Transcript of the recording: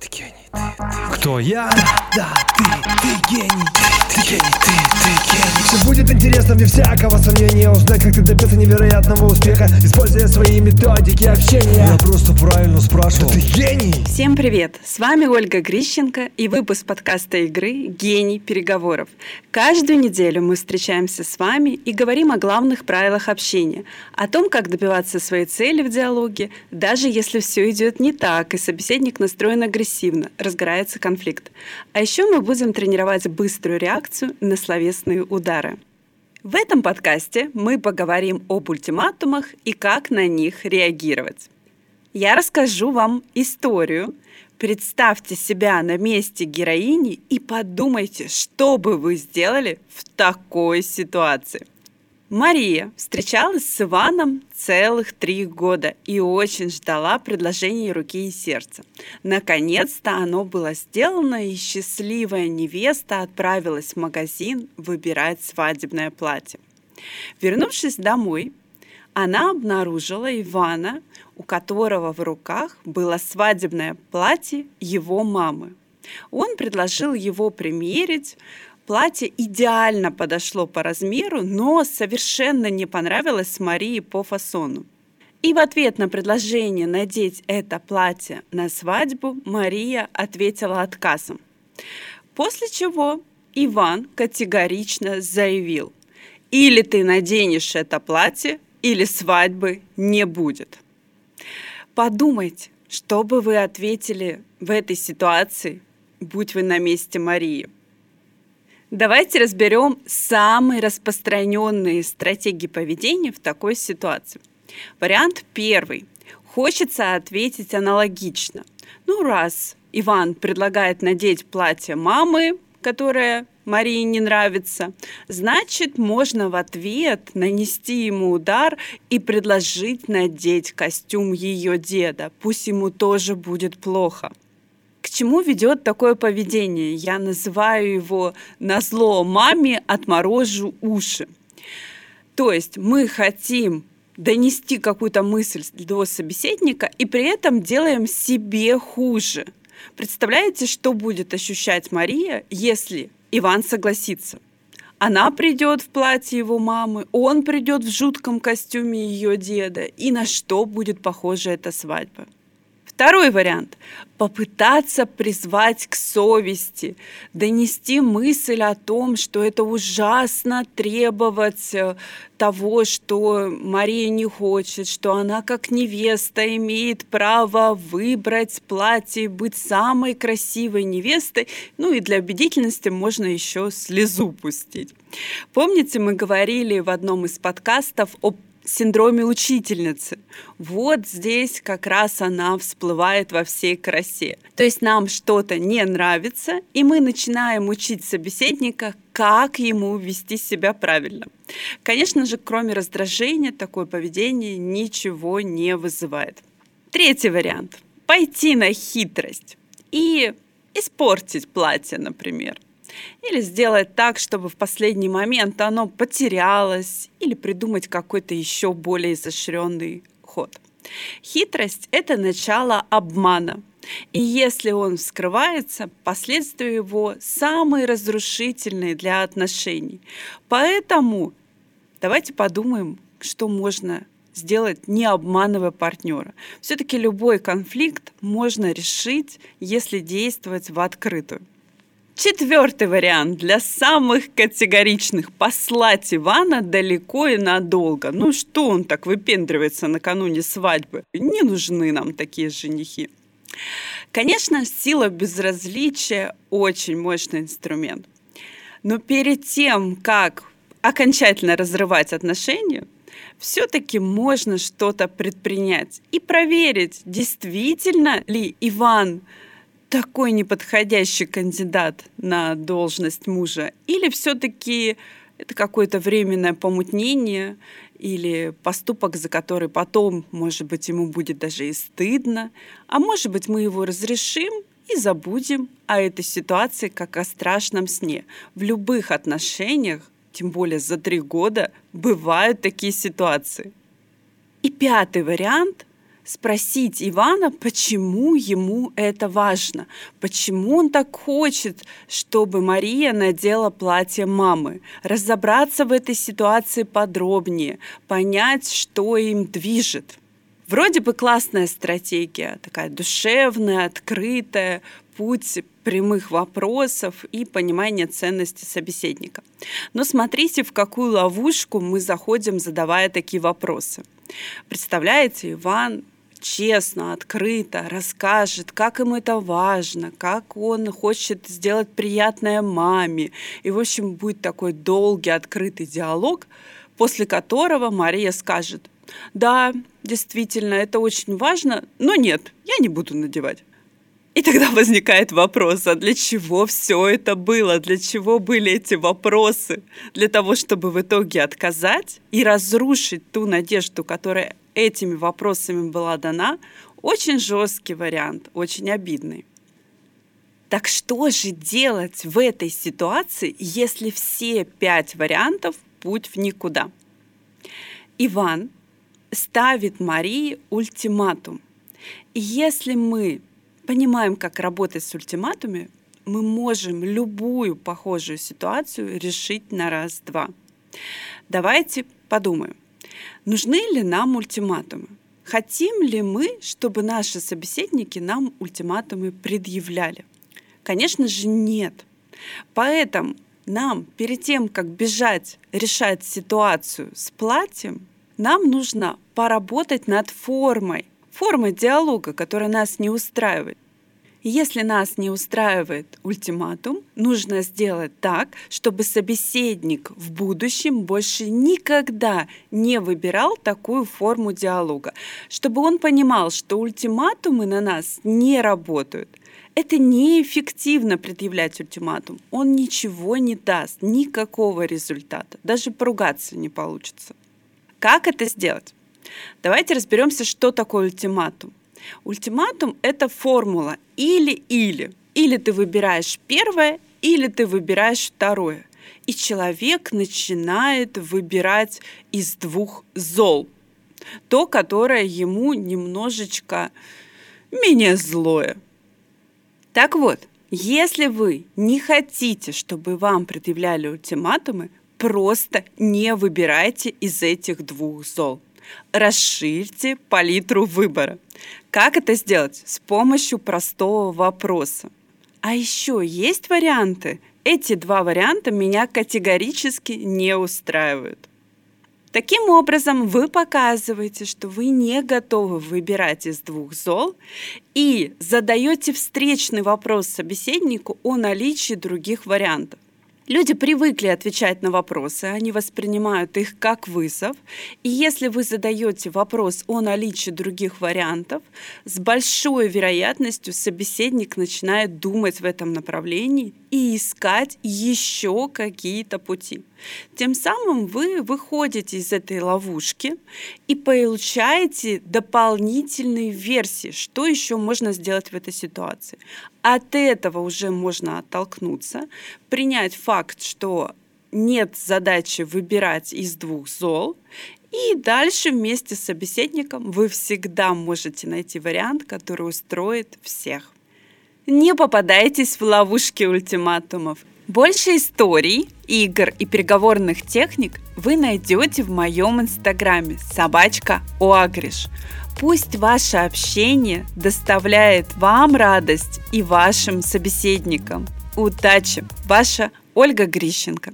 Ты гений, ты, ты. Кто я? Да, ты, ты гений, ты, ты гений, ты, ты гений. Все будет интересно мне всякого сомнения Узнать, как ты добился невероятного успеха Используя свои методики общения Я просто правильно спрашивал. Ты гений! Всем привет! С вами Ольга Грищенко и выпуск подкаста игры «Гений переговоров». Каждую неделю мы встречаемся с вами и говорим о главных правилах общения, о том, как добиваться своей цели в диалоге, даже если все идет не так и собеседник настроен агрессивно, разгорается конфликт. А еще мы будем тренировать быструю реакцию на словесные удары. В этом подкасте мы поговорим об ультиматумах и как на них реагировать. Я расскажу вам историю. Представьте себя на месте героини и подумайте, что бы вы сделали в такой ситуации. Мария встречалась с Иваном целых три года и очень ждала предложения руки и сердца. Наконец-то оно было сделано, и счастливая невеста отправилась в магазин выбирать свадебное платье. Вернувшись домой, она обнаружила Ивана, у которого в руках было свадебное платье его мамы. Он предложил его примерить, Платье идеально подошло по размеру, но совершенно не понравилось Марии по фасону. И в ответ на предложение надеть это платье на свадьбу Мария ответила отказом. После чего Иван категорично заявил, или ты наденешь это платье, или свадьбы не будет. Подумайте, что бы вы ответили в этой ситуации, будь вы на месте Марии – Давайте разберем самые распространенные стратегии поведения в такой ситуации. Вариант первый. Хочется ответить аналогично. Ну, раз Иван предлагает надеть платье мамы, которое Марии не нравится, значит, можно в ответ нанести ему удар и предложить надеть костюм ее деда. Пусть ему тоже будет плохо. К чему ведет такое поведение? Я называю его на зло маме отморожу уши. То есть мы хотим донести какую-то мысль до собеседника и при этом делаем себе хуже. Представляете, что будет ощущать Мария, если Иван согласится? Она придет в платье его мамы, он придет в жутком костюме ее деда. И на что будет похожа эта свадьба? Второй вариант – попытаться призвать к совести, донести мысль о том, что это ужасно требовать э, того, что Мария не хочет, что она как невеста имеет право выбрать платье, быть самой красивой невестой, ну и для убедительности можно еще слезу пустить. Помните, мы говорили в одном из подкастов о синдроме учительницы. Вот здесь как раз она всплывает во всей красе. То есть нам что-то не нравится, и мы начинаем учить собеседника, как ему вести себя правильно. Конечно же, кроме раздражения, такое поведение ничего не вызывает. Третий вариант. Пойти на хитрость и испортить платье, например – или сделать так, чтобы в последний момент оно потерялось, или придумать какой-то еще более изощренный ход. Хитрость – это начало обмана. И если он вскрывается, последствия его самые разрушительные для отношений. Поэтому давайте подумаем, что можно сделать, не обманывая партнера. Все-таки любой конфликт можно решить, если действовать в открытую. Четвертый вариант для самых категоричных – послать Ивана далеко и надолго. Ну что он так выпендривается накануне свадьбы? Не нужны нам такие женихи. Конечно, сила безразличия – очень мощный инструмент. Но перед тем, как окончательно разрывать отношения, все-таки можно что-то предпринять и проверить, действительно ли Иван такой неподходящий кандидат на должность мужа? Или все-таки это какое-то временное помутнение или поступок, за который потом, может быть, ему будет даже и стыдно, а может быть, мы его разрешим и забудем о этой ситуации как о страшном сне. В любых отношениях, тем более за три года, бывают такие ситуации. И пятый вариант – спросить Ивана, почему ему это важно, почему он так хочет, чтобы Мария надела платье мамы, разобраться в этой ситуации подробнее, понять, что им движет. Вроде бы классная стратегия, такая душевная, открытая, путь прямых вопросов и понимания ценности собеседника. Но смотрите, в какую ловушку мы заходим, задавая такие вопросы. Представляете, Иван честно, открыто расскажет, как ему это важно, как он хочет сделать приятное маме. И, в общем, будет такой долгий, открытый диалог, после которого Мария скажет, да, действительно, это очень важно, но нет, я не буду надевать. И тогда возникает вопрос, а для чего все это было? Для чего были эти вопросы? Для того, чтобы в итоге отказать и разрушить ту надежду, которая этими вопросами была дана, очень жесткий вариант, очень обидный. Так что же делать в этой ситуации, если все пять вариантов путь в никуда? Иван ставит Марии ультиматум. Если мы понимаем, как работать с ультиматумами, мы можем любую похожую ситуацию решить на раз-два. Давайте подумаем, нужны ли нам ультиматумы? Хотим ли мы, чтобы наши собеседники нам ультиматумы предъявляли? Конечно же, нет. Поэтому нам перед тем, как бежать решать ситуацию с платьем, нам нужно поработать над формой формы диалога, которая нас не устраивает. Если нас не устраивает ультиматум, нужно сделать так, чтобы собеседник в будущем больше никогда не выбирал такую форму диалога, чтобы он понимал, что ультиматумы на нас не работают. Это неэффективно предъявлять ультиматум. Он ничего не даст, никакого результата. Даже поругаться не получится. Как это сделать? Давайте разберемся, что такое ультиматум. Ультиматум – это формула или-или. Или ты выбираешь первое, или ты выбираешь второе. И человек начинает выбирать из двух зол. То, которое ему немножечко менее злое. Так вот, если вы не хотите, чтобы вам предъявляли ультиматумы, просто не выбирайте из этих двух зол расширьте палитру выбора. Как это сделать? С помощью простого вопроса. А еще есть варианты? Эти два варианта меня категорически не устраивают. Таким образом, вы показываете, что вы не готовы выбирать из двух зол и задаете встречный вопрос собеседнику о наличии других вариантов. Люди привыкли отвечать на вопросы, они воспринимают их как вызов. И если вы задаете вопрос о наличии других вариантов, с большой вероятностью собеседник начинает думать в этом направлении и искать еще какие-то пути. Тем самым вы выходите из этой ловушки и получаете дополнительные версии, что еще можно сделать в этой ситуации. От этого уже можно оттолкнуться, принять факт, что нет задачи выбирать из двух зол, и дальше вместе с собеседником вы всегда можете найти вариант, который устроит всех. Не попадайтесь в ловушки ультиматумов. Больше историй, игр и переговорных техник вы найдете в моем инстаграме собачка Оагриш. Пусть ваше общение доставляет вам радость и вашим собеседникам. Удачи! Ваша Ольга Грищенко.